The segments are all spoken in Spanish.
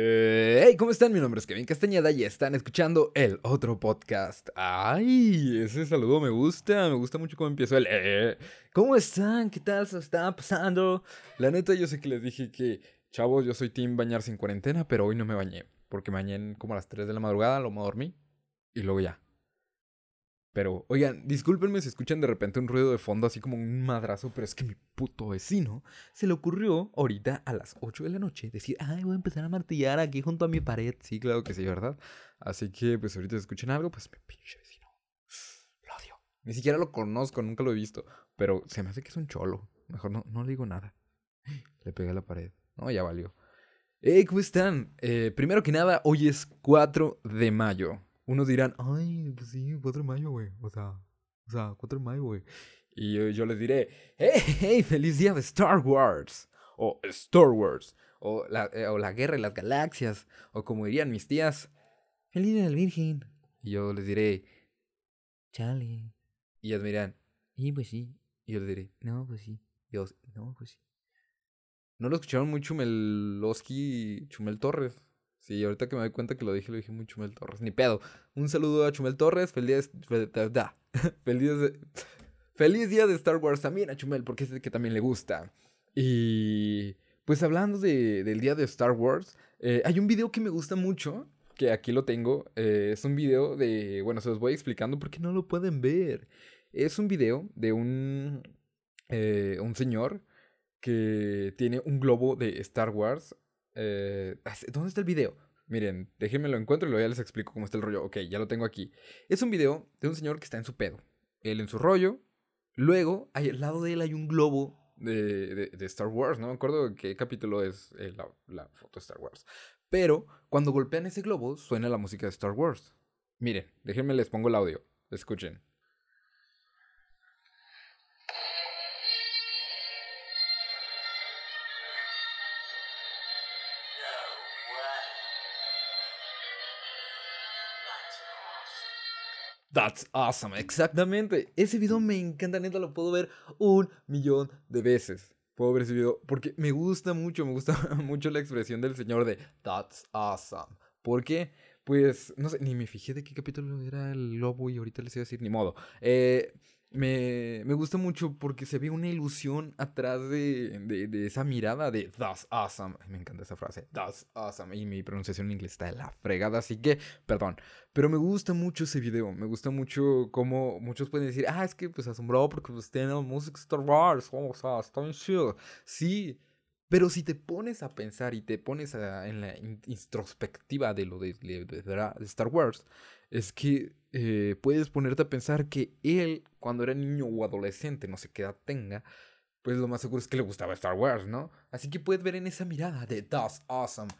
Eh, hey, ¿cómo están? Mi nombre es Kevin Castañeda y están escuchando el otro podcast. Ay, ese saludo me gusta, me gusta mucho cómo empiezo el... Eh, ¿Cómo están? ¿Qué tal se está pasando? La neta, yo sé que les dije que, chavos, yo soy team bañarse en cuarentena, pero hoy no me bañé, porque me bañé como a las 3 de la madrugada, lo me dormí y luego ya. Pero, oigan, discúlpenme si escuchan de repente un ruido de fondo así como un madrazo, pero es que mi puto vecino se le ocurrió ahorita a las 8 de la noche decir, ay, voy a empezar a martillar aquí junto a mi pared. Sí, claro que sí, ¿verdad? Así que, pues ahorita si escuchan algo, pues mi pinche vecino. Lo odio. Ni siquiera lo conozco, nunca lo he visto, pero se me hace que es un cholo. Mejor no, no le digo nada. Le pegué a la pared. No, ya valió. Hey, ¿cómo están? Eh, primero que nada, hoy es 4 de mayo unos dirán, ay, pues sí, 4 de mayo, güey. O sea, o sea, 4 de mayo, güey. Y yo, les diré, hey, hey, feliz día de Star Wars. O Star Wars. O la, eh, o la guerra de las galaxias. O como dirían mis tías, feliz día del Virgen. Y yo les diré, chale. Y ellos me dirán, y pues sí. Y yo les diré, no, pues sí. Y yo, no, pues sí. No lo escucharon muy Chumeloski Chumel Torres. Sí, ahorita que me doy cuenta que lo dije, lo dije muy Chumel Torres. Ni pedo. Un saludo a Chumel Torres. Feliz día, feliz, de, feliz día de Star Wars también a Chumel, porque es el que también le gusta. Y pues hablando de, del día de Star Wars, eh, hay un video que me gusta mucho, que aquí lo tengo. Eh, es un video de, bueno, se los voy explicando porque no lo pueden ver. Es un video de un, eh, un señor que tiene un globo de Star Wars eh, ¿Dónde está el video? Miren, déjenme lo encuentro y luego ya les explico cómo está el rollo. Ok, ya lo tengo aquí. Es un video de un señor que está en su pedo. Él en su rollo. Luego, al lado de él hay un globo de, Star Wars. No me acuerdo qué capítulo es eh, la, la, foto de Star Wars. Pero cuando golpean ese globo, suena la música de Star Wars. Miren, déjenme les pongo el audio. Escuchen. That's awesome, exactamente. Ese video me encanta, neta, lo puedo ver un millón de veces. Puedo ver ese video porque me gusta mucho, me gusta mucho la expresión del señor de That's awesome. ¿Por qué? Pues, no sé, ni me fijé de qué capítulo era el lobo y ahorita les iba a decir, ni modo. Eh, me, me, gusta mucho porque se ve una ilusión atrás de, de, esa mirada de That's awesome. Me encanta esa frase. That's awesome. Y mi pronunciación en inglés está de la fregada, así que, perdón. Pero me gusta mucho ese video. Me gusta mucho cómo muchos pueden decir, ah, es que pues asombrado porque pues tiene música Star Wars. o sea, está bien chido. Sí. Pero si te pones a pensar y te pones en la introspectiva de lo de, de Star Wars, es que eh, puedes ponerte a pensar que él, cuando era niño o adolescente, no sé qué edad tenga, pues lo más seguro es que le gustaba Star Wars, ¿no? Así que puedes ver en esa mirada de That's awesome.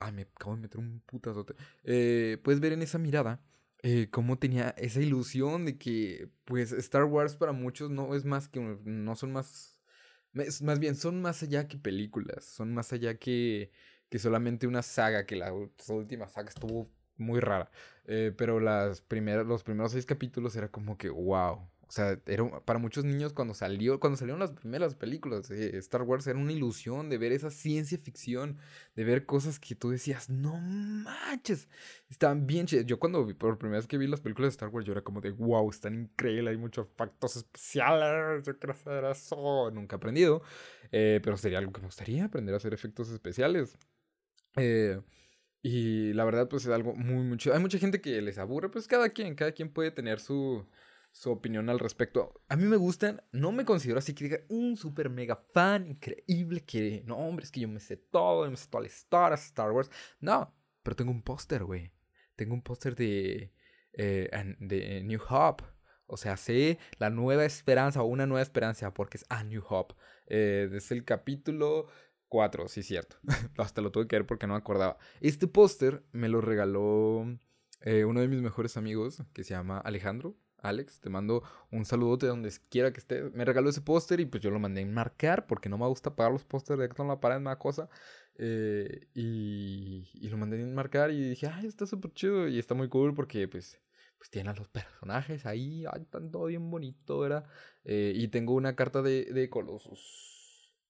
Ay, me acabo de meter un putazote. Eh, puedes ver en esa mirada eh, cómo tenía esa ilusión de que, pues, Star Wars para muchos no es más que. No son más. Más bien, son más allá que películas. Son más allá que, que solamente una saga. Que la última saga estuvo muy rara. Eh, pero las primeras, los primeros seis capítulos era como que, wow. O sea, era, para muchos niños cuando salió, cuando salieron las primeras películas de Star Wars era una ilusión de ver esa ciencia ficción, de ver cosas que tú decías, no manches, estaban bien chidas. Yo cuando por primera vez que vi las películas de Star Wars, yo era como de, wow, están increíbles, hay muchos efectos especiales, yo quiero hacer eso. Nunca he aprendido, eh, pero sería algo que me gustaría aprender a hacer efectos especiales. Eh, y la verdad, pues es algo muy, mucho. Hay mucha gente que les aburre, pues cada quien, cada quien puede tener su, su opinión al respecto. A mí me gustan, no me considero así que diga un super mega fan increíble que, no, hombre, es que yo me sé todo, me sé toda la historia, Star Wars. No, pero tengo un póster, güey. Tengo un póster de, eh, de New Hope. O sea, sé la nueva esperanza o una nueva esperanza porque es A New Hope. Eh, es el capítulo Cuatro, sí, cierto. Hasta lo tuve que ver porque no me acordaba. Este póster me lo regaló eh, uno de mis mejores amigos que se llama Alejandro. Alex, te mando un saludote donde quiera que estés. Me regaló ese póster y pues yo lo mandé a enmarcar porque no me gusta pagar los pósters de en la pared, una cosa. Eh, y, y, lo mandé a enmarcar y dije, ay, está súper chido y está muy cool porque pues, pues a los personajes ahí, ay, están todo bien bonito, ¿verdad? Eh, y tengo una carta de, de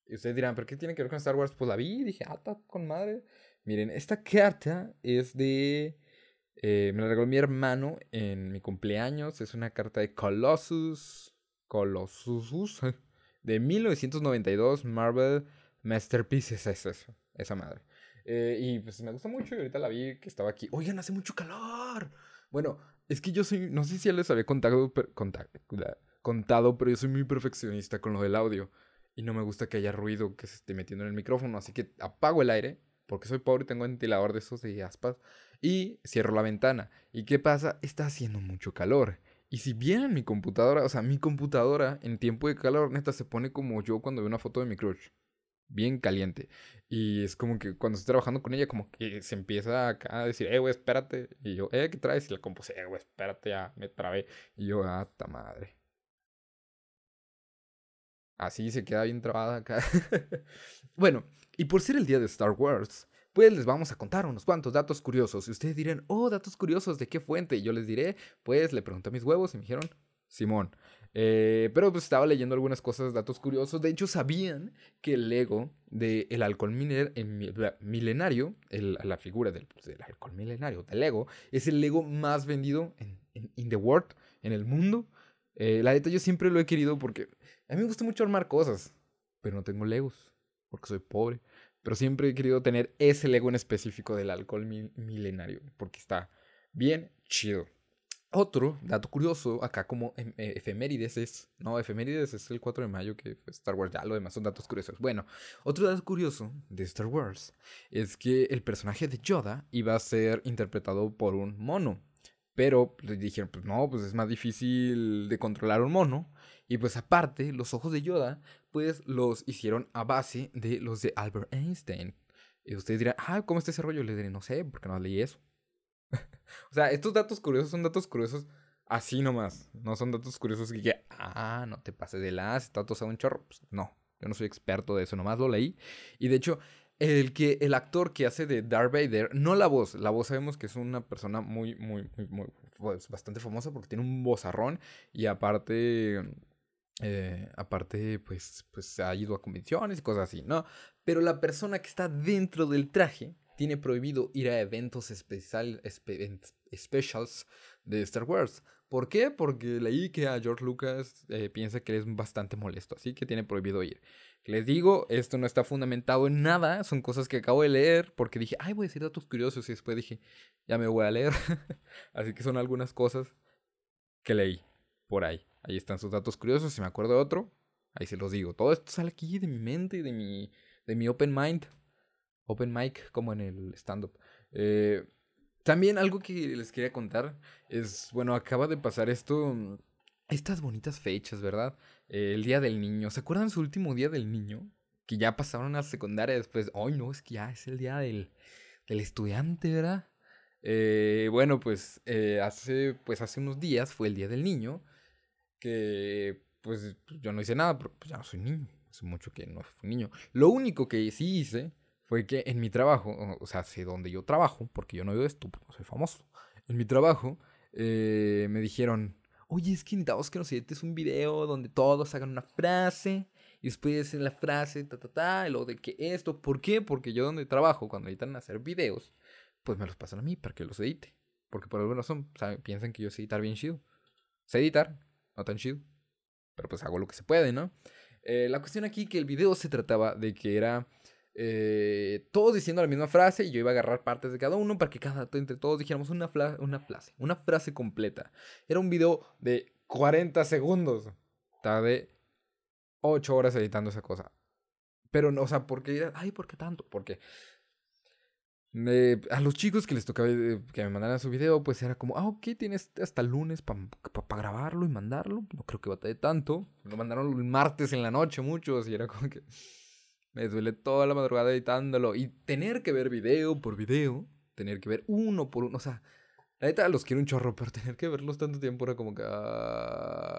Y ustedes dirán, ¿pero qué tiene que ver con Star Wars? Pues la vi y dije, ah, está con madre. Miren, esta carta es de... Eh, me la regaló mi hermano en mi cumpleaños. Es una carta de Colossus. Colossus. De 1992. Marvel Masterpieces. Es eso. Esa madre. Eh, y pues me gusta mucho y ahorita la vi que estaba aquí. Oigan, hace mucho calor. Bueno, es que yo soy, no sé si ya les había contado, contado, pero yo soy muy perfeccionista con lo del audio. Y no me gusta que haya ruido que se esté metiendo en el micrófono. Así que apago el aire, porque soy pobre y tengo ventilador de esos de aspas. Y cierro la ventana. ¿Y qué pasa? Está haciendo mucho calor. Y si bien mi computadora, o sea, mi computadora en tiempo de calor, neta, se pone como yo cuando veo una foto de mi crush bien caliente. Y es como que cuando estoy trabajando con ella, como que se empieza a decir, eh, güey, espérate. Y yo, eh, ¿qué traes? Y la compuse, eh, güey, espérate, ya me trabé. Y yo, ah, ta madre. Así se queda bien trabada acá. bueno, y por ser el día de Star Wars, pues les vamos a contar unos cuantos datos curiosos. Y ustedes dirán, oh, datos curiosos, ¿de qué fuente? Y yo les diré, pues le pregunté a mis huevos y me dijeron, Simón. Eh, pero pues estaba leyendo algunas cosas, datos curiosos. De hecho, sabían que el Lego del alcohol milenario, la figura del, alcohol milenario, del Lego, es el Lego más vendido en, in the world, en el mundo. Eh, la neta, yo siempre lo he querido porque a mí me gusta mucho armar cosas, pero no tengo Legos, porque soy pobre. Pero siempre he querido tener ese Lego en específico del alcohol milenario, porque está bien chido. Otro dato curioso, acá como em, eh, efemérides es. No, efemérides es el 4 de mayo que Star Wars, ya lo demás son datos curiosos. Bueno, otro dato curioso de Star Wars es que el personaje de Yoda iba a ser interpretado por un mono. Pero le dijeron, pues no, pues es más difícil de controlar un mono. Y pues aparte, los ojos de Yoda, pues los hicieron a base de los de Albert Einstein. Y ustedes dirán, ah, ¿cómo está ese rollo? Le diré, no sé, porque no leí eso. o sea, estos datos curiosos son datos curiosos así nomás. No son datos curiosos que, ah, no te pases de las, datos a un chorro. Pues, no, yo no soy experto de eso, nomás lo leí. Y de hecho, el que el actor que hace de Darth Vader, no la voz, la voz sabemos que es una persona muy, muy, muy, muy pues, bastante famosa porque tiene un vozarrón y aparte, eh, aparte, pues, pues ha ido a convenciones y cosas así, ¿no? Pero la persona que está dentro del traje tiene prohibido ir a eventos especial, specials de Star Wars. ¿Por qué? Porque leí que a George Lucas eh, piensa que es bastante molesto, así que tiene prohibido ir. Les digo, esto no está fundamentado en nada, son cosas que acabo de leer porque dije, ay, voy a decir datos curiosos y después dije, ya me voy a leer. así que son algunas cosas que leí por ahí. Ahí están sus datos curiosos, si me acuerdo de otro, ahí se los digo. Todo esto sale aquí de mi mente, de mi, de mi open mind open mic como en el stand-up. Eh, también algo que les quería contar es, bueno, acaba de pasar esto, mm, estas bonitas fechas, ¿verdad? Eh, el Día del Niño. ¿Se acuerdan su último Día del Niño? Que ya pasaron a secundaria después. Ay, no, es que ya es el Día del, del Estudiante, ¿verdad? Eh, bueno, pues hace, pues hace unos días fue el Día del Niño. Que pues yo no hice nada, pero pues, ya no soy niño. Hace mucho que no fui niño. Lo único que sí hice fue que en mi trabajo, o sea, sé donde yo trabajo, porque yo no veo esto, porque soy famoso. En mi trabajo eh, me dijeron, oye, es que necesitamos que nos edites un video donde todos hagan una frase y después en la frase, ta, ta, ta, y luego de que esto, ¿por qué? Porque yo donde trabajo, cuando editan hacer videos, pues me los pasan a mí para que los edite. Porque por alguna razón, piensan que yo sé editar bien chido. Sé editar, no tan chido. Pero pues hago lo que se puede, ¿no? Eh, la cuestión aquí que el video se trataba de que era eh, todos diciendo la misma frase y yo iba a agarrar partes de cada uno para que cada, entre todos dijéramos una, una frase, una frase completa. Era un video de 40 segundos. Tardé 8 horas editando esa cosa. Pero no, o sea, ¿por qué? Ay, ¿por qué tanto? Porque a los chicos que les tocaba eh, que me mandaran su video, pues era como, ah, ok, tienes hasta lunes para grabarlo y mandarlo. No creo que batalle tanto. Lo mandaron el martes en la noche muchos y era como que... Me duele toda la madrugada editándolo. Y tener que ver video por video. Tener que ver uno por uno. O sea, la neta los quiero un chorro, pero tener que verlos tanto tiempo era como que. Ah,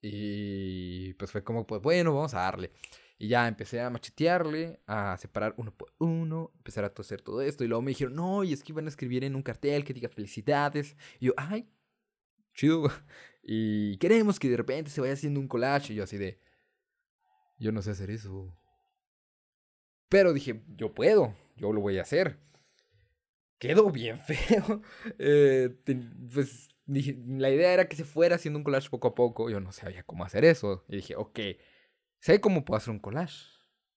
y pues fue como, pues bueno, vamos a darle. Y ya empecé a machetearle, a separar uno por uno, empezar a hacer todo esto. Y luego me dijeron, no, y es que iban a escribir en un cartel que diga felicidades. Y yo, ay, chido. Y queremos que de repente se vaya haciendo un collage. Y yo así de, yo no sé hacer eso. Pero dije, yo puedo, yo lo voy a hacer. Quedó bien feo. Eh, pues dije, la idea era que se fuera haciendo un collage poco a poco. Yo no sabía cómo hacer eso. Y dije, ok, sé cómo puedo hacer un collage.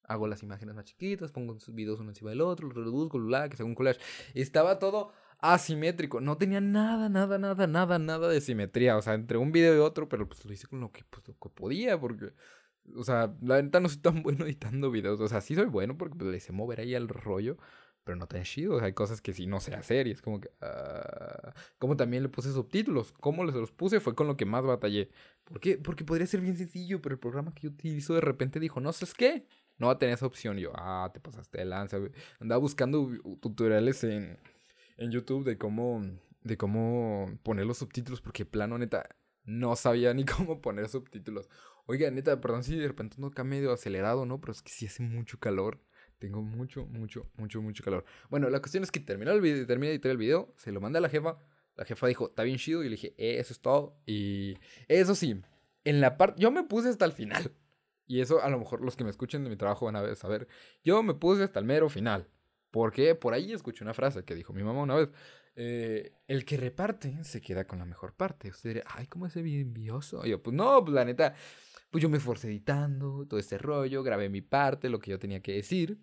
Hago las imágenes más chiquitas, pongo videos uno encima del otro, los reduzco, bla, que sea un collage. estaba todo asimétrico. No tenía nada, nada, nada, nada, nada de simetría. O sea, entre un video y otro, pero pues lo hice con lo que, pues, lo que podía, porque o sea, la neta no soy tan bueno editando videos. O sea, sí soy bueno porque pues, le sé mover ahí el rollo. Pero no tan chido. O sea, hay cosas que sí no sé hacer. Y es como que. Uh... como también le puse subtítulos. ¿Cómo les los puse? Fue con lo que más batallé. ¿Por qué? Porque podría ser bien sencillo. Pero el programa que yo utilizo de repente dijo: No sé qué. No va a tener esa opción. Y yo, ah, te pasaste de lanza. Andaba buscando tutoriales en, en YouTube de cómo. De cómo poner los subtítulos. Porque plano, neta. No sabía ni cómo poner subtítulos. Oiga, neta, perdón si de repente no acá medio acelerado, ¿no? Pero es que sí hace mucho calor. Tengo mucho, mucho, mucho, mucho calor. Bueno, la cuestión es que terminó el video, terminé de editar el video, se lo mandé a la jefa. La jefa dijo, está bien chido. Y le dije, eh, eso es todo. Y eso sí, en la parte, yo me puse hasta el final. Y eso a lo mejor los que me escuchen de mi trabajo van a saber. Yo me puse hasta el mero final. Porque por ahí escuché una frase que dijo mi mamá una vez. Eh, el que reparte se queda con la mejor parte. Usted dirá, ay, ¿cómo es envidioso? Y yo, pues no, pues la neta, pues yo me esforcé editando todo este rollo, grabé mi parte, lo que yo tenía que decir,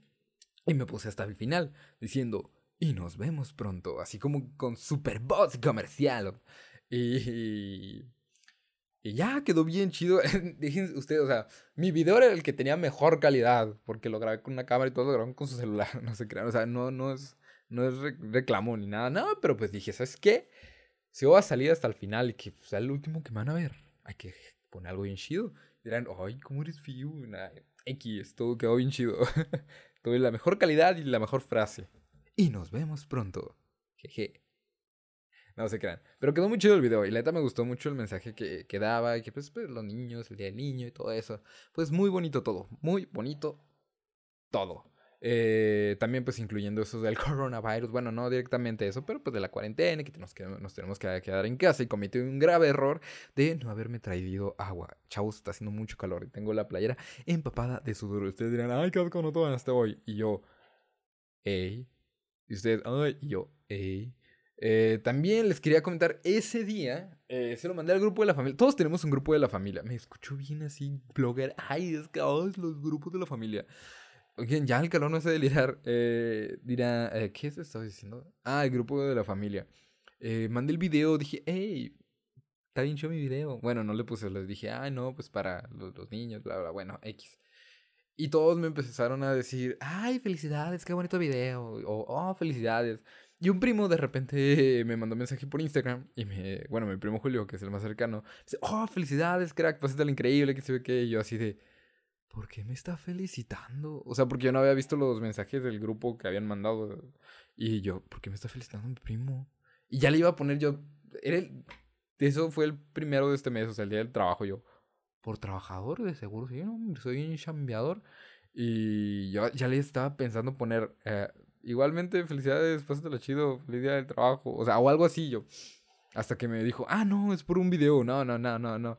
y me puse hasta el final, diciendo, y nos vemos pronto, así como con super voz comercial. Y, y ya quedó bien chido. Déjense ustedes, o sea, mi video era el que tenía mejor calidad, porque lo grabé con una cámara y todo lo grabaron con su celular, no se crean, o sea, no, no es, no es reclamo ni nada, no, pero pues dije, ¿sabes qué? Si voy a salir hasta el final y que sea el último que me van a ver, hay que poner algo bien chido dirán, ay, ¿cómo eres fío? X, todo quedó bien chido. Tuve la mejor calidad y la mejor frase. Y nos vemos pronto. Jeje. No se crean. Pero quedó muy chido el video. Y la neta me gustó mucho el mensaje que, que daba. Y que pues, pues, los niños, el día del niño y todo eso. Pues muy bonito todo. Muy bonito todo. Eh, también pues incluyendo eso del coronavirus, bueno, no directamente eso, pero pues de la cuarentena, que nos, nos tenemos que quedar en casa y cometí un grave error de no haberme traído agua. Chavos, está haciendo mucho calor y tengo la playera empapada de sudor. Ustedes dirán, ay, qué asco, no tomaste hoy. Y yo, ey. Y ustedes, ay, y yo, ey. Eh, también les quería comentar, ese día eh, se lo mandé al grupo de la familia. Todos tenemos un grupo de la familia. Me escucho bien así, blogger. Ay, es que oh, los grupos de la familia. Oigan, ya el calor no hace delirar. Eh, dirá, eh, ¿qué se estaba diciendo? Ah, el grupo de la familia. Eh, mandé el video, dije, hey, está bien chido mi video. Bueno, no le puse, les dije, ay, no, pues para los, niños, bla, bla, bueno, X. Y todos me empezaron a decir, ay, felicidades, qué bonito video. O, oh, felicidades. Y un primo de repente me mandó un mensaje por Instagram y me, bueno, mi primo Julio, que es el más cercano, dice, oh, felicidades, crack, pues es increíble, que se ve que yo así de, ¿por qué me está felicitando? O sea, porque yo no había visto los mensajes del grupo que habían mandado. Y yo, ¿por qué me está felicitando mi primo? Y ya le iba a poner yo. Era eso fue el primero de este mes, o sea, el día del trabajo. Yo, por trabajador, de seguro, sí, ¿no? Soy un chambeador. Y yo ya le estaba pensando poner. Eh, igualmente, felicidades, pásatelo chido, feliz día del trabajo. O sea, o algo así yo. Hasta que me dijo, ah, no, es por un video. No, no, no, no, no.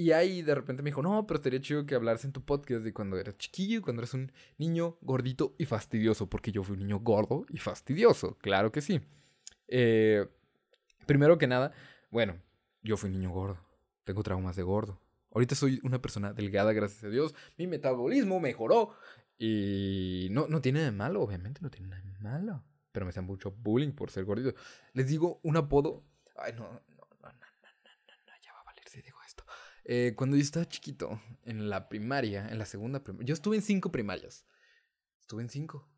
Y ahí de repente me dijo, no, pero estaría chido que hablaras en tu podcast de cuando eras chiquillo, cuando eras un niño gordito y fastidioso, porque yo fui un niño gordo y fastidioso, claro que sí. Eh, primero que nada, bueno, yo fui un niño gordo, tengo traumas de gordo. Ahorita soy una persona delgada, gracias a Dios, mi metabolismo mejoró y no, no tiene de malo, obviamente no tiene nada de malo, pero me hacen mucho bullying por ser gordito. Les digo un apodo, ay no, eh, cuando yo estaba chiquito, en la primaria, en la segunda primaria, yo estuve en cinco primarias. Estuve en cinco.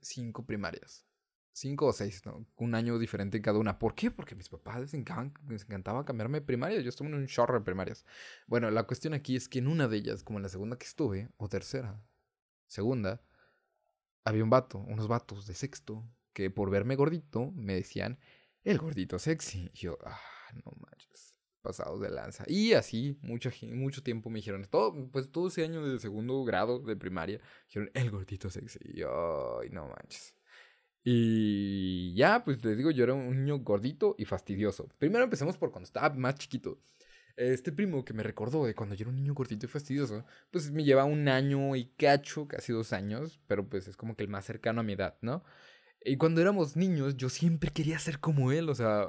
cinco primarias. Cinco o seis, ¿no? Un año diferente en cada una. ¿Por qué? Porque mis papás les, encantaba cambiarme de primaria. Yo estuve en un chorro de primarias. Bueno, la cuestión aquí es que en una de ellas, como en la segunda que estuve, o tercera, segunda, había un vato, unos vatos de sexto, que por verme gordito me decían, el gordito sexy. Y yo, ah, no manches pasados de lanza. Y así, mucho, mucho tiempo me dijeron, todo, pues todo ese año de segundo grado de primaria, dijeron, el gordito sexy. Y ay, no manches. Y ya, pues les digo, yo era un niño gordito y fastidioso. Primero empecemos por cuando estaba más chiquito. Este primo que me recordó de cuando yo era un niño cortito y fastidioso, pues me lleva un año y cacho, casi dos años, pero pues es como que el más cercano a mi edad, ¿no? Y cuando éramos niños, yo siempre quería ser como él, o sea,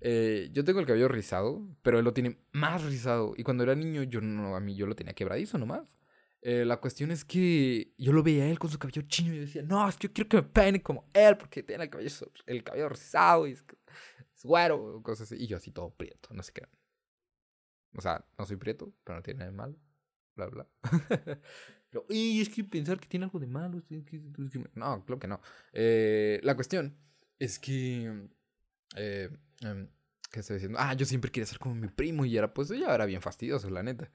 eh, yo tengo el cabello rizado, pero él lo tiene más rizado. Y cuando era niño, yo no, a mí yo lo tenía quebradizo nomás. Eh, la cuestión es que yo lo veía a él con su cabello chino y decía, no, es que yo quiero que me peine como él porque tiene el cabello, el cabello rizado y es, es güero, cosas así. Y yo así todo prieto, no sé qué. O sea, no soy prieto, pero no tiene nada de malo. Bla, bla. pero, y es que pensar que tiene algo de malo. no, claro que no. Eh, la cuestión es que. Eh, em, ¿Qué estoy diciendo? Ah, yo siempre quería ser como mi primo y era, pues, ya era bien fastidioso, la neta.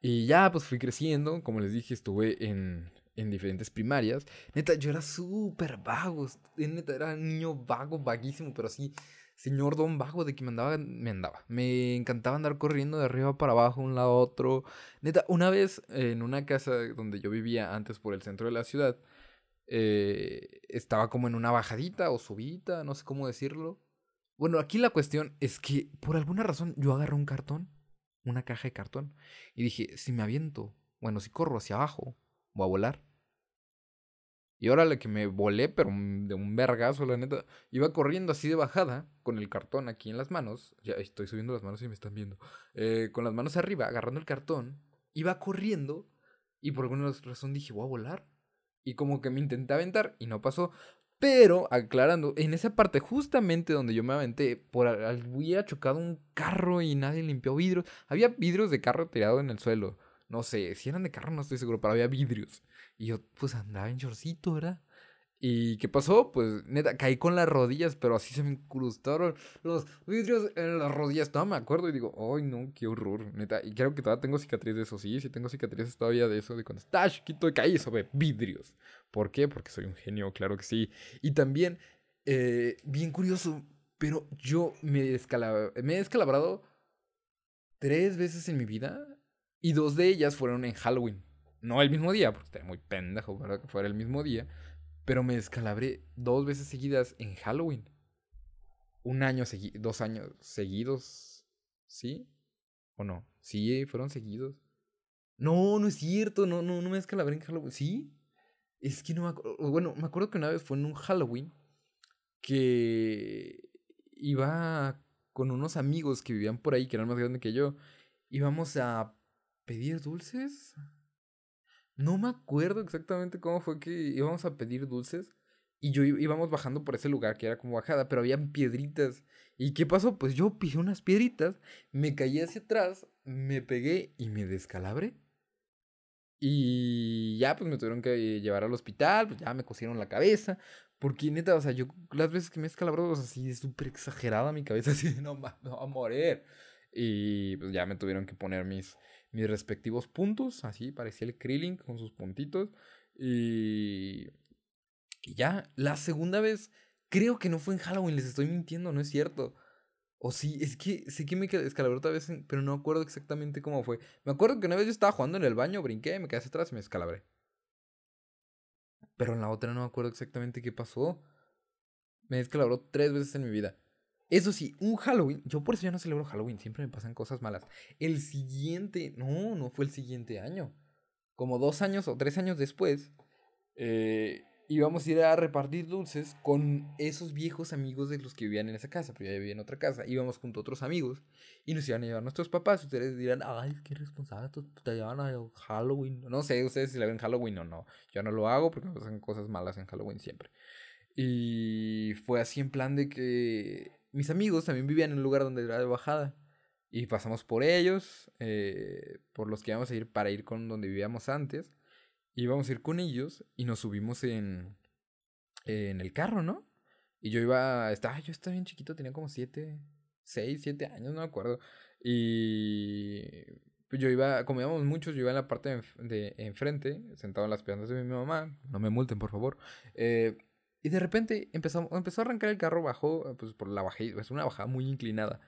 Y ya, pues fui creciendo. Como les dije, estuve en, en diferentes primarias. Neta, yo era súper vago. Neta, era un niño vago, vaguísimo, pero así señor don vago de que me andaba, me andaba. Me encantaba andar corriendo de arriba para abajo, un lado a otro. Neta, una vez en una casa donde yo vivía antes por el centro de la ciudad, eh, estaba como en una bajadita o subida, no sé cómo decirlo. Bueno, aquí la cuestión es que por alguna razón yo agarré un cartón, una caja de cartón, y dije, si me aviento, bueno, si corro hacia abajo, voy a volar. Y órale que me volé, pero de un vergazo, la neta. Iba corriendo así de bajada, con el cartón aquí en las manos. Ya estoy subiendo las manos y me están viendo. Eh, con las manos arriba, agarrando el cartón. Iba corriendo. Y por alguna razón dije, voy a volar. Y como que me intenté aventar y no pasó. Pero, aclarando, en esa parte justamente donde yo me aventé, por había chocado un carro y nadie limpió vidrios. Había vidrios de carro tirado en el suelo. No sé, si eran de carro no estoy seguro, pero había vidrios. Y yo, pues andaba en shortcito, ¿verdad? ¿Y qué pasó? Pues neta, caí con las rodillas, pero así se me incrustaron los vidrios en las rodillas. No me acuerdo y digo, ay no, qué horror, neta. Y creo que todavía tengo cicatrices de eso, sí, sí tengo cicatrices todavía de eso, de cuando estaba chiquito y caí sobre vidrios. ¿Por qué? Porque soy un genio, claro que sí. Y también, eh, bien curioso, pero yo me, me he descalabrado tres veces en mi vida y dos de ellas fueron en Halloween. No el mismo día, porque estaría muy pendejo, ¿verdad? Que fuera el mismo día. Pero me descalabré dos veces seguidas en Halloween. Un año seguido, dos años seguidos. ¿Sí? ¿O no? Sí, fueron seguidos. No, no es cierto, no, no, no me descalabré en Halloween. ¿Sí? Es que no me acuerdo. Bueno, me acuerdo que una vez fue en un Halloween que iba con unos amigos que vivían por ahí, que eran más grandes que yo. Íbamos a pedir dulces. No me acuerdo exactamente cómo fue que íbamos a pedir dulces. Y yo íbamos bajando por ese lugar que era como bajada, pero habían piedritas. ¿Y qué pasó? Pues yo pisé unas piedritas, me caí hacia atrás, me pegué y me descalabré. Y ya, pues me tuvieron que llevar al hospital, pues ya me cosieron la cabeza. Porque neta, o sea, yo las veces que me he descalabrado, o sea, así súper exagerada mi cabeza, así de no, no va a morir. Y pues ya me tuvieron que poner mis, mis respectivos puntos, así parecía el Krillin con sus puntitos. Y, y ya, la segunda vez, creo que no fue en Halloween, les estoy mintiendo, no es cierto. O sí, es que sé que me descalabré otra vez, pero no acuerdo exactamente cómo fue. Me acuerdo que una vez yo estaba jugando en el baño, brinqué, me quedé atrás y me descalabré. Pero en la otra no me acuerdo exactamente qué pasó. Me descalabró tres veces en mi vida. Eso sí, un Halloween, yo por eso ya no celebro Halloween, siempre me pasan cosas malas. El siguiente, no, no fue el siguiente año. Como dos años o tres años después, eh, íbamos a ir a repartir dulces con esos viejos amigos de los que vivían en esa casa, pero ya vivía en otra casa. Íbamos junto a otros amigos y nos iban a llevar nuestros papás. Ustedes dirán, ay, qué responsable, te llevan a Halloween. No sé ustedes si le ven Halloween o no. Yo no lo hago porque me pasan cosas malas en Halloween siempre. Y fue así en plan de que mis amigos también vivían en un lugar donde era de bajada. Y pasamos por ellos, eh, por los que íbamos a ir para ir con donde vivíamos antes. Y íbamos a ir con ellos y nos subimos en, en el carro, ¿no? Y yo iba, estaba, yo estaba bien chiquito, tenía como siete, seis, siete años, no me acuerdo. Y pues yo iba, como íbamos muchos, yo iba en la parte de, enfrente, sentado en las piernas de mi mamá. No me multen, por favor. Eh, y de repente empezó, empezó a arrancar el carro, bajó, pues por la bajada, es una bajada muy inclinada.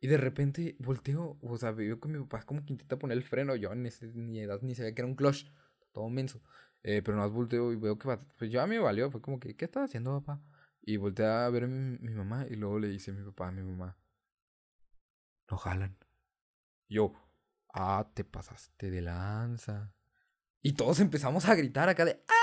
Y de repente volteo, o sea, veo que mi papá como que intenta poner el freno. Yo en esa ni edad ni sabía que era un clutch, todo menso. Eh, pero más volteo y veo que va, pues ya me valió, fue como que, ¿qué estás haciendo, papá? Y volteé a ver a mi, mi mamá y luego le dice a mi papá a mi mamá, no jalan. yo, ah, te pasaste de lanza. Y todos empezamos a gritar acá de ¡ah!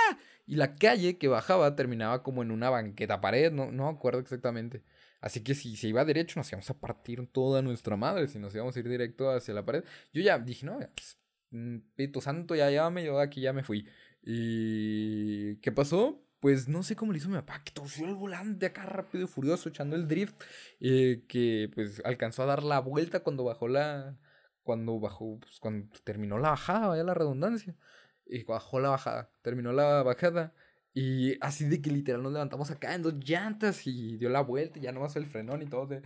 Y la calle que bajaba terminaba como en una banqueta pared, no, no acuerdo exactamente. Así que si se iba derecho nos íbamos a partir toda nuestra madre, si nos íbamos a ir directo hacia la pared. Yo ya dije, no, pues, mm, Pito Santo, ya llámame, yo aquí ya me fui. ¿Y qué pasó? Pues no sé cómo le hizo mi papá, que torció el volante acá rápido y furioso, echando el drift, eh, que pues alcanzó a dar la vuelta cuando bajó la, cuando bajó, pues cuando terminó la bajada, vaya la redundancia, y bajó la bajada, terminó la bajada, y así de que literal nos levantamos acá en dos llantas y dio la vuelta y ya no fue el frenón y todo de...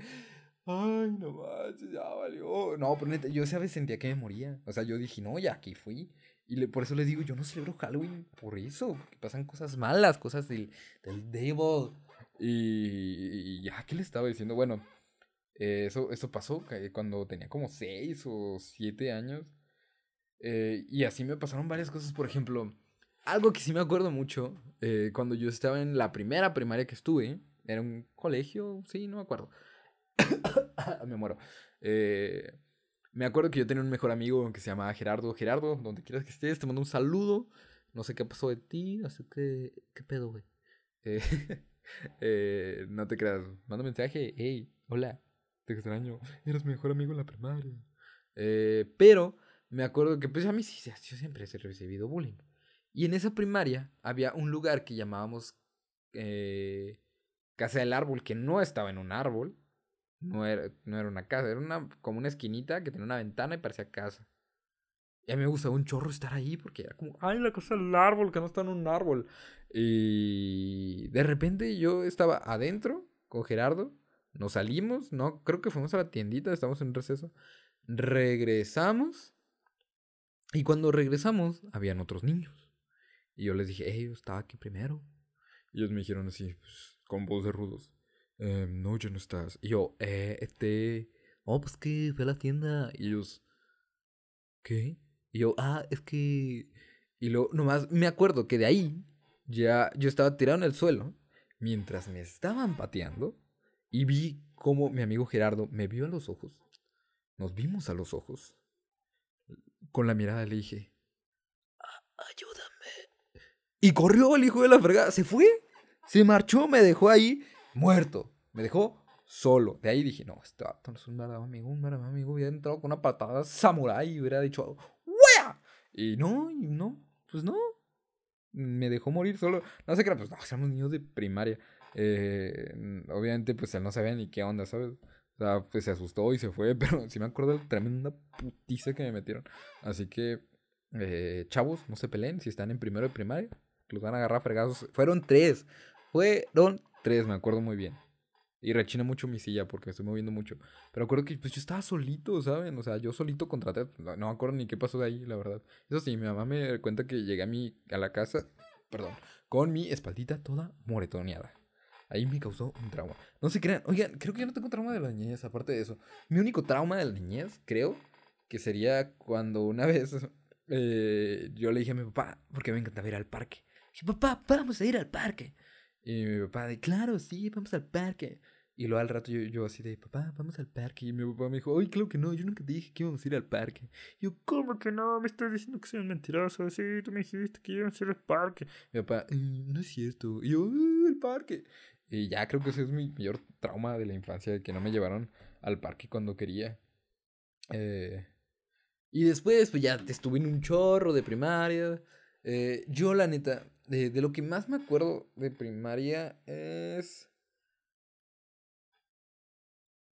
Ay, no manches, ya valió. No, pero neta, yo esa vez sentía que me moría. O sea, yo dije, no, ya aquí fui. Y por eso les digo, yo no celebro Halloween por eso. Pasan cosas malas, cosas del, del devil. Y, ya, ¿qué le estaba diciendo? Bueno, eh, eso, eso pasó cuando tenía como 6 o 7 años. Eh, y así me pasaron varias cosas. Por ejemplo, algo que sí me acuerdo mucho, eh, cuando yo estaba en la primera primaria que estuve, era un colegio, sí, no me acuerdo. me muero. Eh, me acuerdo que yo tenía un mejor amigo que se llamaba Gerardo. Gerardo, donde quieras que estés, te mando un saludo. No sé qué pasó de ti, no sé qué, pedo, güey. Eh, eh, no te creas, manda un mensaje. Hey, hola, te extraño. Eres mi mejor amigo en la primaria. pero me acuerdo que, pues a mí sí, yo siempre he recibido bullying. Y en esa primaria había un lugar que llamábamos eh, Casa del Árbol, que no estaba en un árbol. No era, no era una casa, era una, como una esquinita que tenía una ventana y parecía casa. Y a mí me gustaba un chorro estar ahí porque era como, ay, la casa del árbol, que no está en un árbol. Y de repente yo estaba adentro con Gerardo, nos salimos, no, creo que fuimos a la tiendita, estamos en un receso. Regresamos y cuando regresamos habían otros niños. Y yo les dije, hey, yo estaba aquí primero. Y ellos me dijeron así, pues, con voz de rudos. Eh, no, ya no estás. Y yo, eh, este, oh, pues que fue a la tienda. Y ellos, ¿qué? Y yo, ah, es que... Y luego, nomás me acuerdo que de ahí, ya yo estaba tirado en el suelo, mientras me estaban pateando, y vi como mi amigo Gerardo me vio a los ojos. Nos vimos a los ojos. Con la mirada le dije, ayúdame. Y corrió el hijo de la fregada. Se fue. Se marchó, me dejó ahí muerto. Me dejó solo. De ahí dije, no, este vato no es un verdadero amigo, un verdadero amigo. Hubiera entrado con una patada samurai y hubiera dicho, ¡Wea! Y no, y no, pues no. Me dejó morir solo. No sé qué era, pues no, éramos niños de primaria. Eh, obviamente, pues él no sabía ni qué onda, ¿sabes? O sea, pues se asustó y se fue, pero sí me acuerdo de tremenda putiza que me metieron. Así que, eh, chavos, no se peleen si están en primero de primaria los van a agarrar fregados. Fueron tres. Fueron tres, me acuerdo muy bien. Y rechina mucho mi silla porque me estoy moviendo mucho. Pero acuerdo que pues, yo estaba solito, ¿saben? O sea, yo solito contraté. No, no me acuerdo ni qué pasó de ahí, la verdad. Eso sí, mi mamá me cuenta que llegué a, mi, a la casa, perdón, con mi espaldita toda moretoneada. Ahí me causó un trauma. No se crean. Oigan, creo que yo no tengo trauma de la niñez, aparte de eso. Mi único trauma de la niñez, creo, que sería cuando una vez eh, yo le dije a mi papá, porque me encantaba ir al parque papá, vamos a ir al parque. Y mi papá de, claro, sí, vamos al parque. Y luego al rato yo, yo así de, papá, vamos al parque. Y mi papá me dijo, ay, claro que no, yo nunca te dije que íbamos a ir al parque. Y yo, ¿cómo que no? Me estás diciendo que soy mentiroso. Sí, tú me dijiste que íbamos a ir al parque. Mi papá, eh, no es cierto. Y yo, uh, el parque. Y ya creo que ese es mi mayor trauma de la infancia, que no me llevaron al parque cuando quería. Eh, y después, pues ya estuve en un chorro de primaria. Eh, yo, la neta, de, de, lo que más me acuerdo de primaria es.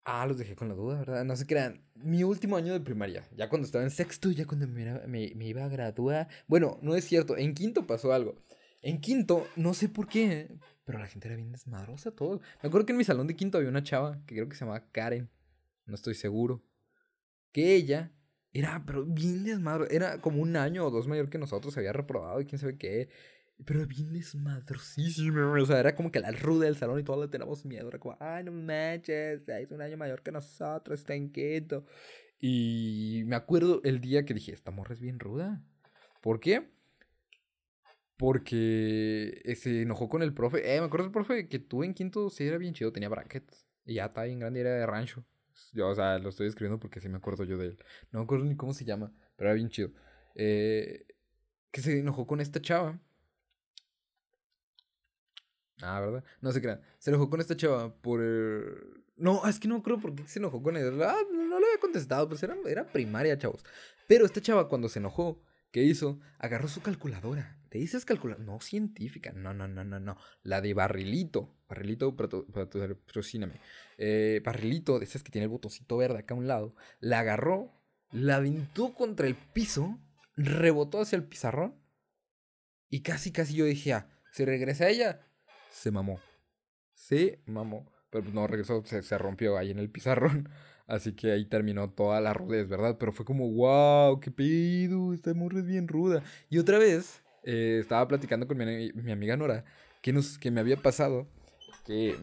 Ah, los dejé con la duda, ¿verdad? No se crean. Mi último año de primaria, ya cuando estaba en sexto, ya cuando me, me, me iba a graduar. Bueno, no es cierto. En quinto pasó algo. En quinto, no sé por qué, pero la gente era bien desmadrosa, todo. Me acuerdo que en mi salón de quinto había una chava que creo que se llamaba Karen. No estoy seguro. Que ella era, pero bien desmadro. Era como un año o dos mayor que nosotros. había reprobado y quién sabe qué. Pero bien desmadrosísimo. O sea, era como que la ruda del salón y todos le teníamos miedo. Era como, ay, no manches, es un año mayor que nosotros, está inquieto. Y me acuerdo el día que dije, esta morra es bien ruda. ¿Por qué? Porque se enojó con el profe. Eh, me acuerdo el profe que tuve en quinto, sí, era bien chido, tenía brackets. Y ya estaba bien grande, era de rancho. yo, o sea, lo estoy escribiendo porque sí me acuerdo yo de él. No me acuerdo ni cómo se llama, pero era bien chido. Eh, que se enojó con esta chava. Ah, ¿verdad? No se crean. Se enojó con esta chava por... No, es que no creo por qué se enojó con él. Ah, no le había contestado, pues era, era primaria, chavos. Pero esta chava cuando se enojó, ¿qué hizo? Agarró su calculadora. ¿Te dices calculadora? No científica, no, no, no, no, no. La de barrilito. Barrilito, patrocíname. Eh, barrilito, de esas que tiene el botoncito verde acá a un lado. La agarró, la aventó contra el piso, rebotó hacia el pizarrón. Y casi, casi yo dije, ah, se regresa ella. Se mamó. Se mamó. Pero pues no regresó, se, se rompió ahí en el pizarrón. Así que ahí terminó toda la rudez, ¿verdad? Pero fue como, wow, qué pedo, esta morra es bien ruda. Y otra vez eh, estaba platicando con mi, mi, amiga Nora que, nos, que me había pasado que,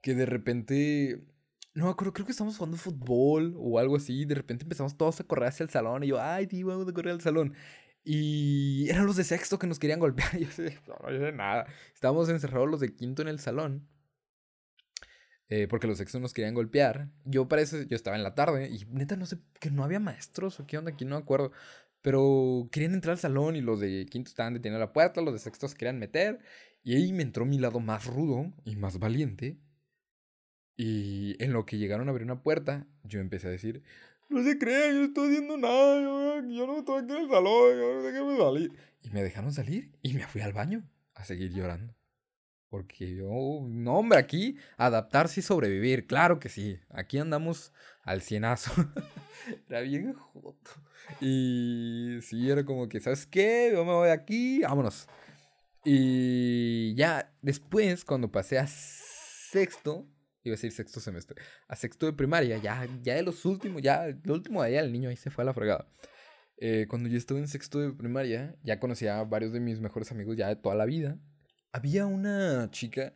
que de repente, no acuerdo, creo que estamos jugando fútbol o algo así. De repente empezamos todos a correr hacia el salón y yo, ay, tío, vamos a correr al salón. Y eran los de sexto que nos querían golpear. Y yo no, yo sé nada. Estábamos encerrados los de quinto en el salón. Eh, porque los sexos nos querían golpear. Yo parece, yo estaba en la tarde y neta no sé, que no había maestros o qué onda aquí, no me acuerdo. Pero querían entrar al salón y los de quinto estaban deteniendo la puerta, los de sexto se querían meter. Y ahí me entró mi lado más rudo y más valiente. Y en lo que llegaron a abrir una puerta, yo empecé a decir, no se crean, yo no estoy haciendo nada, yo, yo no estoy aquí en el salón, yo déjame salir. Y me dejaron salir y me fui al baño a seguir llorando. Porque yo, no, hombre, aquí adaptarse y sobrevivir, claro que sí. Aquí andamos al cienazo. era bien joto. Y sí, era como que, ¿sabes qué? Yo me voy aquí, vámonos. Y ya después, cuando pasé a sexto, iba a decir sexto semestre, a sexto de primaria, ya, ya de los últimos, ya, lo último de allá, el niño ahí se fue a la fregada. Eh, cuando yo estuve en sexto de primaria, ya conocía a varios de mis mejores amigos ya de toda la vida había una chica,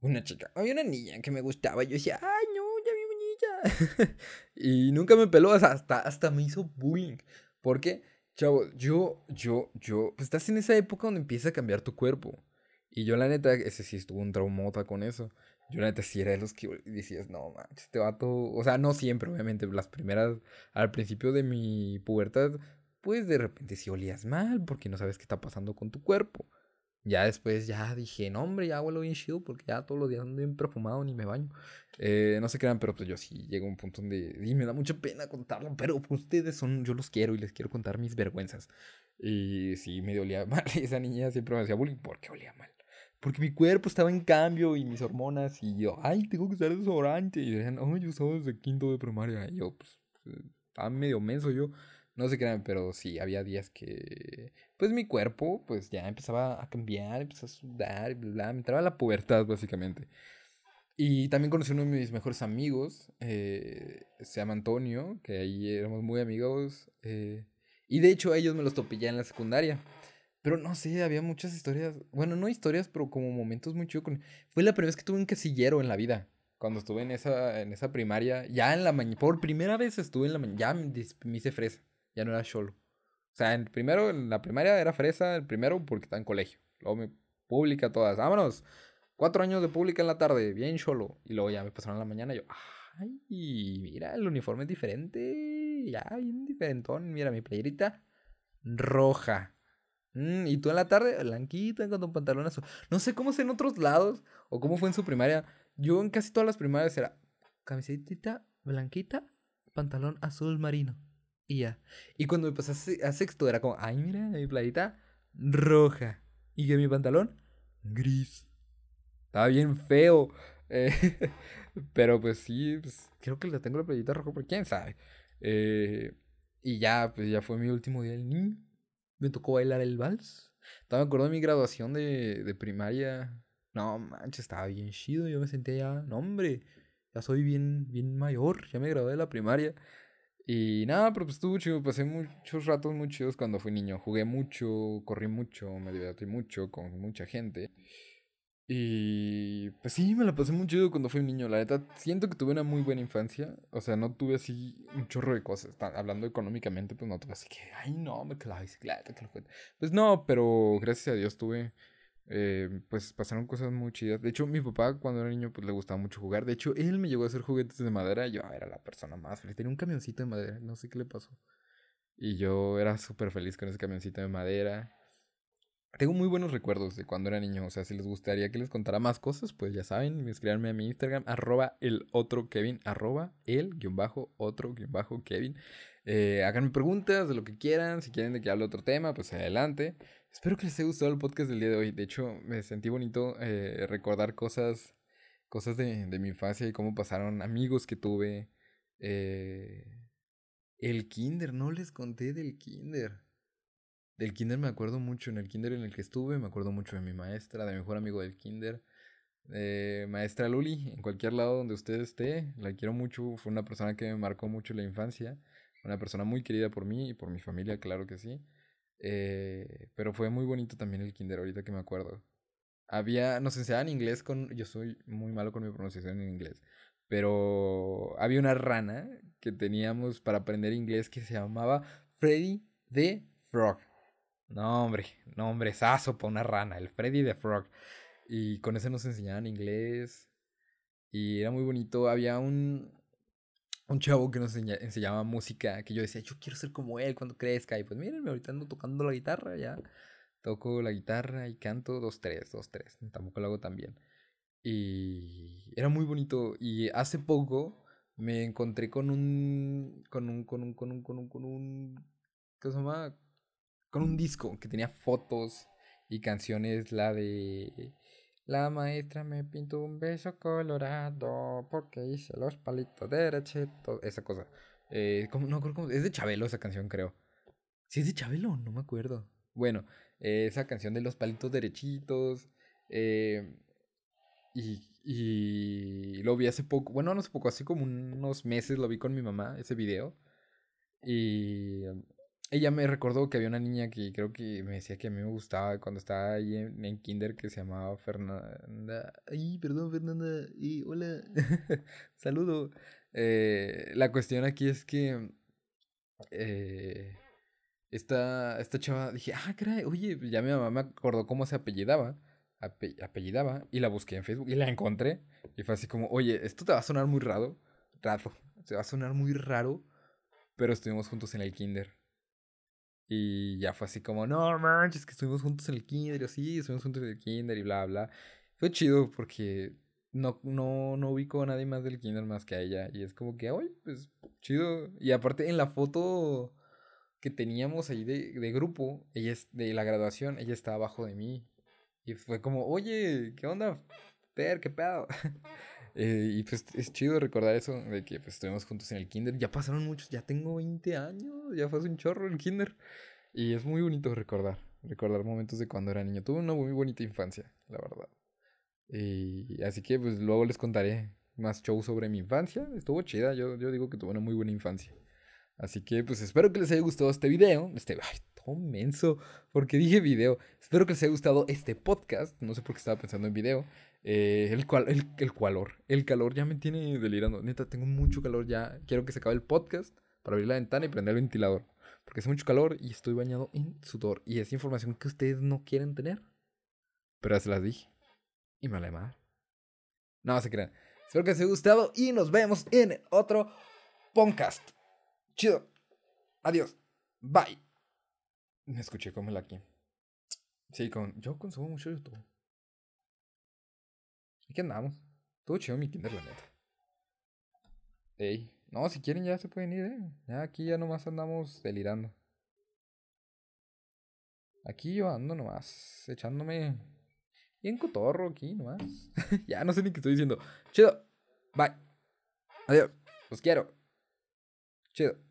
una chica, había una niña que me gustaba. Yo decía, ay, no, ya vi niña. y nunca me peló, hasta, hasta me hizo bullying. Porque, chavo, yo, yo, yo, pues estás en esa época donde empieza a cambiar tu cuerpo. Y yo, la neta, ese sí estuvo un traumota con eso. Yo, la neta, sí era los que decías, no manches, este vato. O sea, no siempre, obviamente. Las primeras, al principio de mi pubertad, pues de repente sí olías mal porque no sabes qué está pasando con tu cuerpo. Ya después ya dije, no hombre, ya huelo bien chido porque ya todos los días ando bien perfumado ni me baño. Eh, no se crean, pero pues yo sí llego a un punto donde y me da mucha pena contarlo, pero ustedes son, yo los quiero y les quiero contar mis vergüenzas. Y sí, me olía mal. Esa niña siempre me decía bullying, ¿por qué olía mal? Porque mi cuerpo estaba en cambio y mis hormonas y yo, ay, tengo que usar desodorante. Y decían, oh, yo usaba desde quinto de primaria. Y yo, pues, estaba medio menso yo. No se crean, pero sí, había días que. Pues mi cuerpo, pues ya empezaba a cambiar, empezaba a sudar, bla, bla. Me entraba la pubertad, básicamente. Y también conocí a uno de mis mejores amigos, eh, se llama Antonio, que ahí éramos muy amigos. Eh, y de hecho, ellos me los topé en la secundaria. Pero no sé, había muchas historias. Bueno, no historias, pero como momentos muy chidos. Fue la primera vez que tuve un casillero en la vida. Cuando estuve en esa, en esa primaria. Ya en la mañana. Por primera vez estuve en la mañana. Ya me hice fresa ya no era solo. O sea, en primero, en la primaria era fresa, el primero porque estaba en colegio. Luego me pública todas. Vámonos. Cuatro años de pública en la tarde, bien solo. Y luego ya me pasaron en la mañana y yo, ay, mira, el uniforme es diferente. Ya, bien diferentón. Mira, mi playerita roja. Mm, y tú en la tarde, blanquita, con tu pantalón azul. No sé cómo es en otros lados o cómo fue en su primaria. Yo en casi todas las primarias era camiseta blanquita, pantalón azul marino. Y ya. Y cuando me pasé a sexto era como, ay, mira, mi playita roja. Y que mi pantalón gris. Estaba bien feo. Eh, pero pues sí, pues, creo que le tengo la playita roja, pero quién sabe. Eh, y ya, pues ya fue mi último día del niño. Me tocó bailar el vals. Estaba me acuerdo de mi graduación de, de primaria. No, manches, estaba bien chido. Yo me sentía ya, no, hombre, ya soy bien, bien mayor. Ya me gradué de la primaria. Y nada, pero pues estuvo chido. Pasé muchos ratos muy chidos cuando fui niño. Jugué mucho, corrí mucho, me divertí mucho con mucha gente. Y pues sí, me la pasé muy chido cuando fui niño. La neta, siento que tuve una muy buena infancia. O sea, no tuve así un chorro de cosas. Hablando económicamente, pues no tuve así que, ay, no, me la bicicleta. Pues no, pero gracias a Dios tuve Eh, pues pasaron cosas muy chidas. De hecho, mi papá cuando era niño pues le gustaba mucho jugar. De hecho, él me llegó a hacer juguetes de madera. Yo era la persona más feliz. Tenía un camioncito de madera. No sé qué le pasó. Y yo era súper feliz con ese camioncito de madera. Tengo muy buenos recuerdos de cuando era niño. O sea, si les gustaría que les contara más cosas, pues ya saben, escribirme a mi Instagram, arroba el otro Kevin, arroba el guion bajo otro guion bajo Kevin. Eh, háganme preguntas de lo que quieran. Si quieren de que hable otro tema, pues adelante. Espero que les haya gustado el podcast del día de hoy. De hecho, me sentí bonito eh, recordar cosas, cosas de, de, mi infancia y cómo pasaron amigos que tuve. Eh, el kinder, no les conté del kinder. Del kinder me acuerdo mucho, en el kinder en el que estuve, me acuerdo mucho de mi maestra, de mi mejor amigo del kinder. Eh, maestra Luli, en cualquier lado donde usted esté, la quiero mucho, fue una persona que me marcó mucho la infancia, una persona muy querida por mí y por mi familia, claro que sí. Eh, pero fue muy bonito también el kinder, ahorita que me acuerdo. Había, nos enseñaban inglés con, yo soy muy malo con mi pronunciación en inglés, pero había una rana que teníamos para aprender inglés que se llamaba Freddy the Frog. No, hombre, no, hombre, para una rana, el Freddy the Frog. Y con ese nos enseñaban inglés. Y era muy bonito. Había un, un chavo que nos enseñaba música, que yo decía, yo quiero ser como él cuando crezca. Y pues mírenme, ahorita ando tocando la guitarra, ya. Toco la guitarra y canto dos, tres, dos, tres. Tampoco lo hago tan bien. Y era muy bonito. Y hace poco me encontré con un. con un. con un. con un. con un. con un. ¿Qué se llama? Con un disco que tenía fotos y canciones. La de. La maestra me pintó un beso colorado porque hice los palitos derechitos. Esa cosa. Eh, ¿cómo? No, ¿cómo? Es de Chabelo esa canción, creo. ¿Sí es de Chabelo? No me acuerdo. Bueno, esa canción de los palitos derechitos. Eh, y, y lo vi hace poco, bueno, no hace poco, hace como unos meses lo vi con mi mamá, ese video. Y ella me recordó que había una niña que creo que me decía que a mí me gustaba cuando estaba ahí en, kinder que se llamaba Fernanda. Ay, perdón, Fernanda. Y hola. Saludo. Eh, la cuestión aquí es que eh, esta, esta chava, dije, ah, caray, oye, ya mi mamá me acordó cómo se apellidaba apellidaba y la busqué en Facebook y la encontré. Y fue así como, oye, esto te va a sonar muy raro. Raro. Te va a sonar muy raro. Pero estuvimos juntos en el kinder. Y ya fue así como, no manches, que estuvimos juntos en el kinder. Y así, estuvimos juntos en el kinder y bla, bla. Fue chido porque no, no, no ubico a nadie más del kinder más que a ella. Y es como que, oye, pues chido. Y aparte en la foto que teníamos ahí de, de grupo, ella es de la graduación, ella está abajo de mí. Y fue como, oye, ¿qué onda? Per, ¿qué pedo? Eh, y pues es chido recordar eso, de que pues estuvimos juntos en el kinder. Ya pasaron muchos, ya tengo 20 años, ya fue un chorro el kinder. Y es muy bonito recordar, recordar momentos de cuando era niño. Tuve una muy bonita infancia, la verdad. Y así que pues luego les contaré más shows sobre mi infancia. Estuvo chida, yo, yo digo que tuve una muy buena infancia. Así que pues espero que les haya gustado este video. Este, ay, todo menso, porque dije video. Espero que les haya gustado este podcast. No sé por qué estaba pensando en video. Eh, el, cual, el, el calor. El calor ya me tiene delirando. Neta, tengo mucho calor ya. Quiero que se acabe el podcast para abrir la ventana y prender el ventilador. Porque hace mucho calor y estoy bañado en sudor. Y es información que ustedes no quieren tener. Pero ya se las dije. Y me la. No se crean. Espero que les haya gustado y nos vemos en otro podcast. Chido. Adiós. Bye. Me escuché como aquí. Sí, con. Yo consumo mucho YouTube. Aquí andamos. Todo chido mi kinder, la neta. Ey. No, si quieren ya se pueden ir, eh. Ya aquí ya nomás andamos delirando. Aquí yo ando nomás, echándome bien cotorro aquí nomás. ya no sé ni qué estoy diciendo. Chido. Bye. Adiós. Los quiero. Chido.